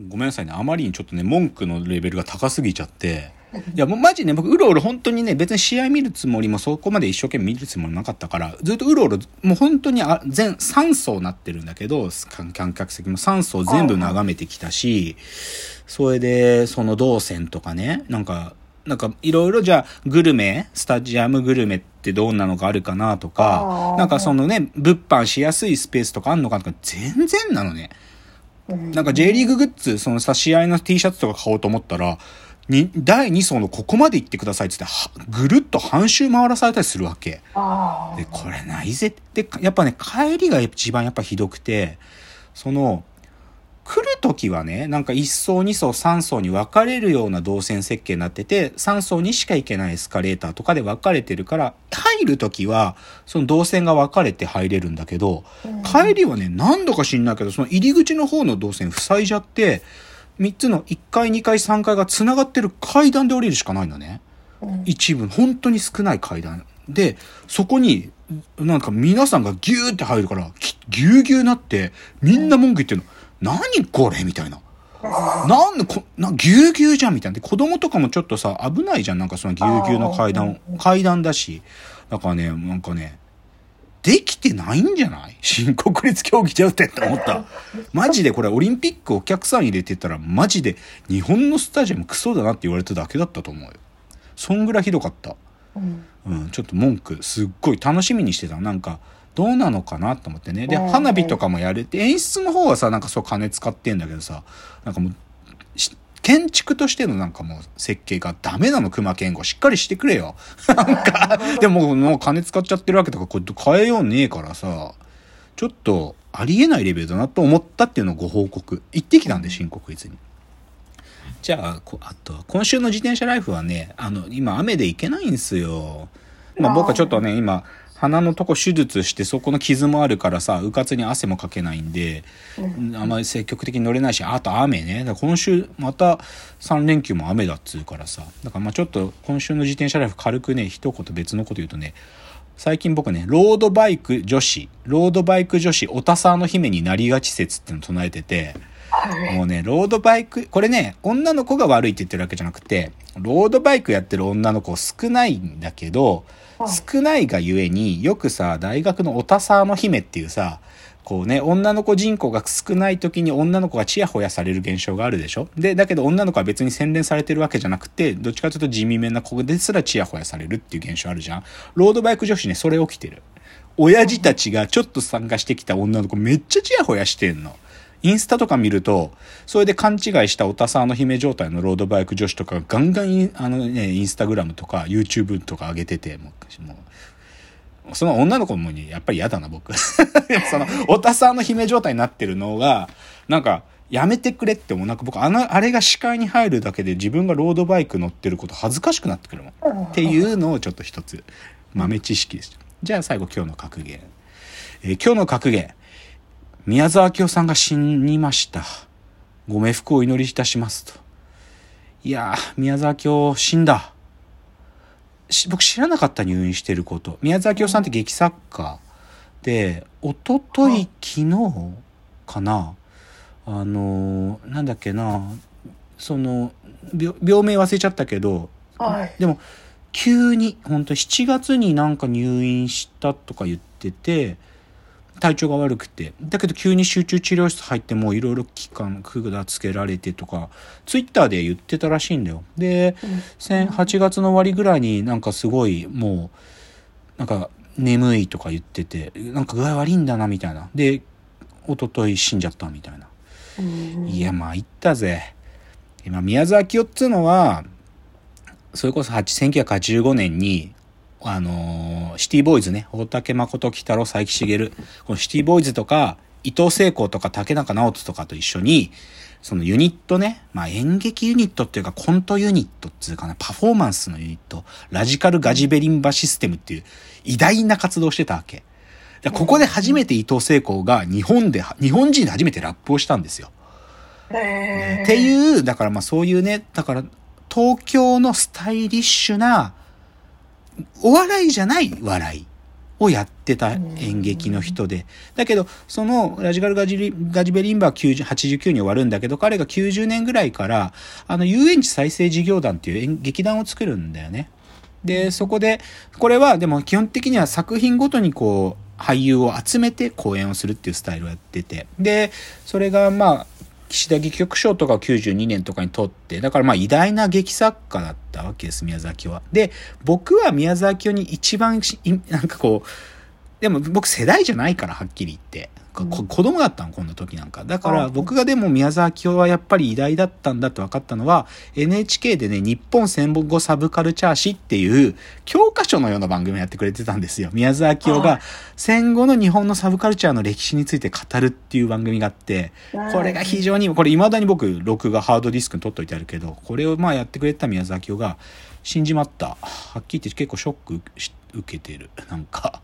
ごめんなさいね。あまりにちょっとね、文句のレベルが高すぎちゃって。いや、もうマジね、僕、うろうろ本当にね、別に試合見るつもりもそこまで一生懸命見るつもりなかったから、ずっとうろうろ、もう本当にあ全、3層なってるんだけど、観観客席も3層全部眺めてきたし、それで、その動線とかね、なんか、なんか、いろいろじゃあ、グルメ、スタジアムグルメってどんなのがあるかなとかなんかそのね、物販しやすいスペースとかあんのかとか、全然なのね。なんか J リーググッズ、そのさ、試合の T シャツとか買おうと思ったら、に、第2層のここまで行ってくださいって言って、はぐるっと半周回らされたりするわけ。あで、これないぜって、やっぱね、帰りが一番やっぱひどくて、その、時はね、なんか1層、2層、3層に分かれるような動線設計になってて、3層にしか行けないエスカレーターとかで分かれてるから、入る時は、その動線が分かれて入れるんだけど、帰りはね、何度か知んないけど、その入り口の方の動線塞いじゃって、3つの1階、2階、3階が繋がってる階段で降りるしかないのね。一部、本当に少ない階段。で、そこに、なんか皆さんがギューって入るから、きギューギューなって、みんな文句言ってるの。何これ？みたいな。なんでこ、な、ぎゅうぎゅうじゃんみたいな。で、子供とかもちょっとさ、危ないじゃん。なんかそのぎゅうぎゅうの階段、階段だし。だからね、なんかね、できてないんじゃない？新国立競技場ってって思った。マジでこれオリンピックお客さん入れてたら、マジで日本のスタジアムクソだなって言われただけだったと思うよ。そんぐらいひどかった。うんうん、ちょっと文句すっごい楽しみにしてたなんかどうなのかなと思ってね。でうん。花火とかもやれて演出の方はさなんかそう金使ってんだけどさなんかもうし建築としてのなんかもう設計がダメなの熊健吾しっかりしてくれよ。なんかでももう金使っちゃってるわけとかこれ変えようねえからさちょっとありえないレベルだなと思ったっていうのをご報告。行ってきたんで新国立に。じゃあ、こあと、今週の自転車ライフはね、あの、今雨で行けないんですよ。まあ僕はちょっとね、今、鼻のとこ手術してそこの傷もあるからさ、うかつに汗もかけないんで、あんまり積極的に乗れないし、あと雨ね。だ今週また3連休も雨だっつうからさ。だからまあちょっと今週の自転車ライフ軽くね、一言別のこと言うとね、最近僕ね、ロードバイク女子、ロードバイク女子、おたさの姫になりがち説っていうのを唱えてて、はいもうね、ロードバイク、これね、女の子が悪いって言ってるわけじゃなくて、ロードバイクやってる女の子少ないんだけど、少ないがゆえによくさ、大学のおたさの姫っていうさ、こうね、女の子人口が少ない時に女の子がチヤホヤされる現象があるでしょ？で、だけど女の子は別に洗練されてるわけじゃなくて、どっちかというと地味めな子ですらチヤホヤされるっていう現象あるじゃんロードバイク女子ね、それ起きてる。親父たちがちょっと参加してきた女の子めっちゃチヤホヤしてんの。インスタとか見ると、それで勘違いしたおたさの姫状態のロードバイク女子とかガンガンイン、あのね、インスタグラムとか YouTube とか上げてて、もう、その女の子もやっぱり嫌だな、僕。その、おたさの姫状態になってるのが、なんか、やめてくれってもうなんか僕、あの、あれが視界に入るだけで自分がロードバイク乗ってること恥ずかしくなってくるもん。っていうのをちょっと一つ豆知識でした。じゃあ最後今日の格言。えー今日の格言。宮沢明夫さんが死にました。ご冥福をお祈りいたしますと。いやー、宮沢明夫死んだ。し僕知らなかった入院してること。宮沢明夫さんって劇作家で、おととい昨日かな。あのーなんだっけな。その、病病名忘れちゃったけど、はいでも急に本当7月になんか入院したとか言ってて体調が悪くて。だけど急に集中治療室入ってもういろいろ期間管つけられてとかツイッターで言ってたらしいんだよ。で先8月の終わりぐらいになんかすごいもうなんか眠いとか言っててなんか具合悪いんだなみたいな。で一昨日死んじゃったみたいな。うん。いや、まあ、言ったぜ。今、宮沢清っつうのは、それこそ8 1985年に、あのーシティボーイズね、大竹誠喜太郎、佐伯茂、このシティボーイズとか、伊藤聖子とか竹中直人とかと一緒に、そのユニットね、まあ演劇ユニットっていうかコントユニットっていうかな、パフォーマンスのユニット、ラジカルガジベリンバシステムっていう偉大な活動をしてたわけ。ここで初めて伊藤聖子が日本で、日本人で初めてラップをしたんですよ。へーっていう、だからまあそういうね、だから東京のスタイリッシュな、お笑いじゃない笑いをやってた演劇の人で。だけど、そのラジカルガジリガジベリンバー90 89に終わるんだけど、彼が90年ぐらいから、あの、遊園地再生事業団っていう演劇団を作るんだよね。で、そこで、これはでも基本的には作品ごとにこう、俳優を集めて公演をするっていうスタイルをやってて。で、それがまあ、岸田劇曲賞とかを92年とかに取って、だからまあ偉大な劇作家だったわけです、宮崎は。で、僕は宮崎に一番、なんかこう、でも僕世代じゃないから、はっきり言って。こ子供だったの、こんな時なんか。だからあ僕がでも宮沢清はやっぱり偉大だったんだって分かったのは、NHK でね、日本戦後サブカルチャー誌っていう教科書のような番組をやってくれてたんですよ。宮沢清が戦後の日本のサブカルチャーの歴史について語るっていう番組があって、これが非常に、これ未だに僕、録画ハードディスクに取っといてあるけど、これをまあやってくれてた宮沢清が、死んじまった。はっきり言って結構ショックし受けてる。なんか。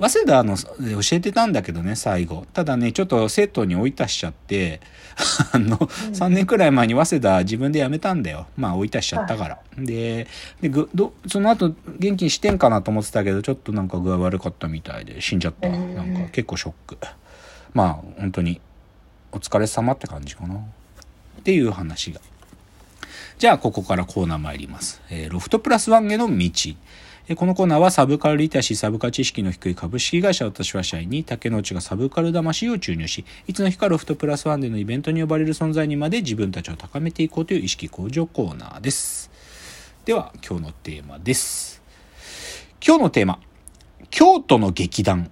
早稲田の教えてたんだけどね、最後。ただね、ちょっと生徒に追い出しちゃって、あの、3年くらい前に早稲田自分で辞めたんだよ。まあ追い出しちゃったから。で、でぐどその後元気にしてんかなと思ってたけど、ちょっとなんか具合悪かったみたいで死んじゃった。うんなんか結構ショック。まあ本当にお疲れ様って感じかな。っていう話が。じゃあ、ここからコーナー参ります。えーロフトプラスワンへの道。えーこのコーナーはサブカルリテラシー、サブカル知識の低い株式会社私は社員に竹之内がサブカル魂を注入し、いつの日かロフトプラスワンでのイベントに呼ばれる存在にまで自分たちを高めていこうという意識向上コーナーです。では、今日のテーマです。今日のテーマ、京都の劇団、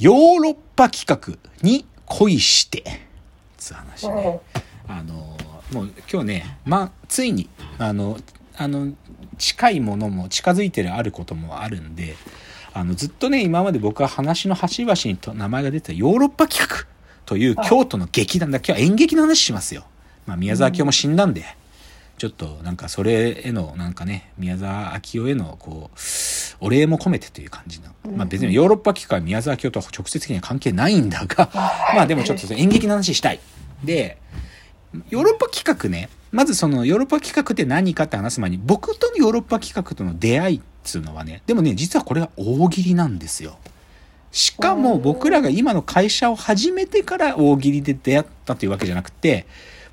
ヨーロッパ企画に恋して、つう話ね。あのもう今日ね、まあ、ついにあのあの近いものも近づいてるあることもあるんであのずっとね今まで僕は話の端々にと名前が出てたヨーロッパ企画という京都の劇団だ今日は演劇の話しますよ、まあ、宮沢清も死んだんで、ちょっとなんかそれへのなんかね宮沢明夫へのこうお礼も込めてという感じの、まあ、別にヨーロッパ企画は宮沢清とは直接的には関係ないんだがまあでもちょっと演劇の話したい。でヨーロッパ企画ね、まずそのヨーロッパ企画って何かって話す前に、僕とのヨーロッパ企画との出会いっつうのはね、でもね、実はこれが大喜利なんですよ。しかも僕らが今の会社を始めてから大喜利で出会ったというわけじゃなくて、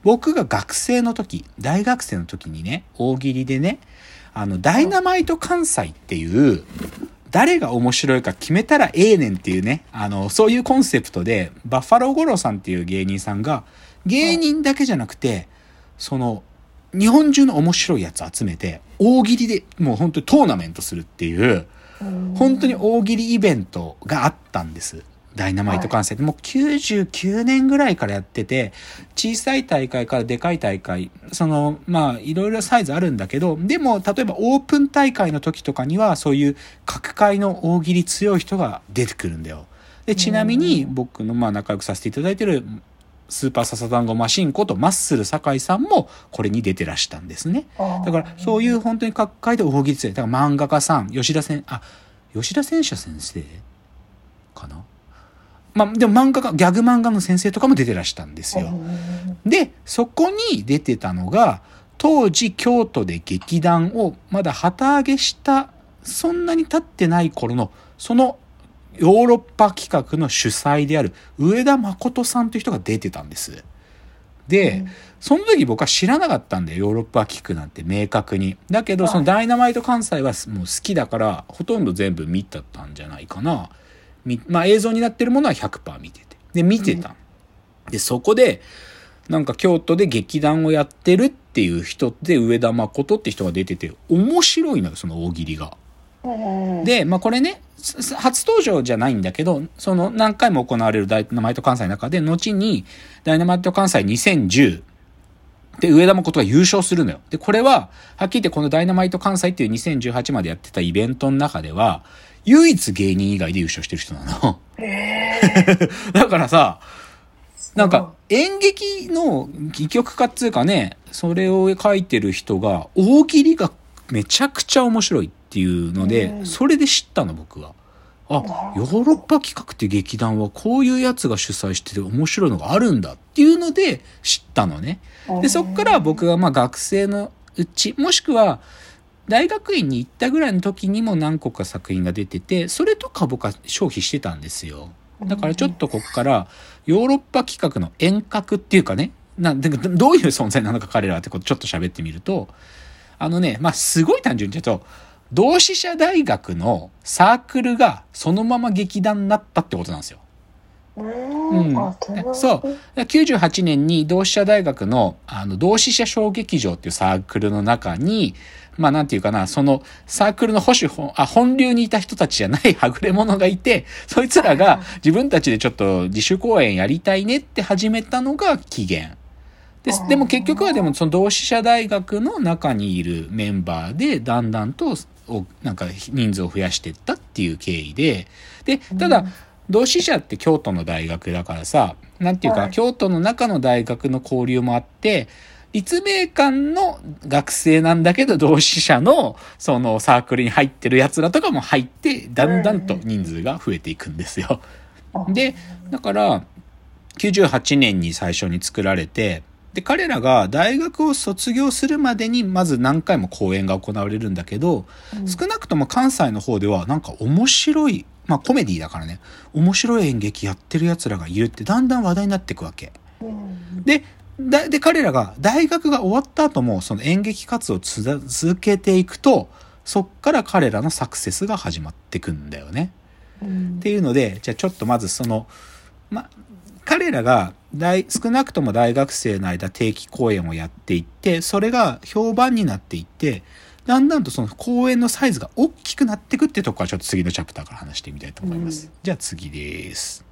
僕が学生の時、大学生の時にね、大喜利でね、あの、ダイナマイト関西っていう、誰が面白いか決めたらええねんっていうね、あの、そういうコンセプトで、バッファロー五郎さんっていう芸人さんが、芸人だけじゃなくて、その、日本中の面白いやつ集めて、大喜利でもう本当にトーナメントするっていう、本当に大喜利イベントがあったんです。ダイナマイト関西で、もう99年ぐらいからやってて、小さい大会からでかい大会、その、まあ、いろいろサイズあるんだけど、でも、例えばオープン大会の時とかには、そういう各界の大喜利強い人が出てくるんだよ。で、ちなみに僕のまあ仲良くさせていただいてるスーパーササダンゴマシンことマッスル酒井さんもこれに出てらしたんですね。だからそういう本当に各界で大喜利。だから漫画家さん、吉田先、あ、吉田戦車先生かな？まあでも漫画家、ギャグ漫画の先生とかも出てらしたんですよ。で、そこに出てたのが、当時京都で劇団をまだ旗揚げした、そんなに経ってない頃の、そのヨーロッパ企画の主催である上田誠さんという人が出てたんです。で、その時僕は知らなかったんだよ、ヨーロッパ企画なんて明確に。だけど、そのダイナマイト関西はもう好きだから、ほとんど全部見たったんじゃないかな。みまあ映像になってるものは100%見てて。で、見てた。で、そこで、なんか京都で劇団をやってるっていう人で上田誠って人が出てて、面白いのよ、その大喜利が。で、まあこれね、す初登場じゃないんだけど、その何回も行われるダイナマイト関西の中で、後にダイナマイト関西2010で上田誠が優勝するのよ。で、これは、はっきり言ってこのダイナマイト関西っていう2018までやってたイベントの中では、唯一芸人以外で優勝してる人なの。だからさ、なんか演劇の戯曲家っていうかね、それを書いてる人が大喜利がめちゃくちゃ面白いっていうので、それで知ったの僕は。あ、ヨーロッパ企画って劇団はこういうやつが主催してて面白いのがあるんだっていうので知ったのね。で、そっから僕がまあ学生のうち、もしくは、大学院に行ったぐらいの時にも何個か作品が出てて、それとか僕は消費してたんですよ。だからちょっとここからヨーロッパ企画の遠隔っていうかね、なでどういう存在なのか彼らってことちょっと喋ってみると、あのね、まあ、すごい単純に言うと、同志社大学のサークルがそのまま劇団になったってことなんですよ。うん。あそう。98年に同志社大学の、あの、同志社小劇場っていうサークルの中に、まあなんていうかな、そのサークルの保守本、あ、本流にいた人たちじゃないはぐれ者がいて、そいつらが自分たちでちょっと自主公演やりたいねって始めたのが起源。です。でも結局はでもその同志社大学の中にいるメンバーでだんだんと、なんか人数を増やしていったっていう経緯で、で、ただ、同志社って京都の大学だからさ、なんていうか、京都の中の大学の交流もあって、立命館の学生なんだけど、同志社の、そのサークルに入ってる奴らとかも入って、だんだんと人数が増えていくんですよ。で、だから、98年に最初に作られて、で、彼らが大学を卒業するまでに、まず何回も講演が行われるんだけど、うん、少なくとも関西の方では、なんか面白い、まあコメディだからね、面白い演劇やってる奴らがいるってだんだん話題になっていくわけ。うん、で、で、彼らが大学が終わった後も、その演劇活動を続けていくと、そっから彼らのサクセスが始まっていくんだよね。うん、っていうので、じゃあちょっとまずその、ま、彼らが大、少なくとも大学生の間定期公演をやっていって、それが評判になっていって、だんだんとその公演のサイズが大きくなっていくってとこはちょっと次のチャプターから話してみたいと思います。うん、じゃあ次です。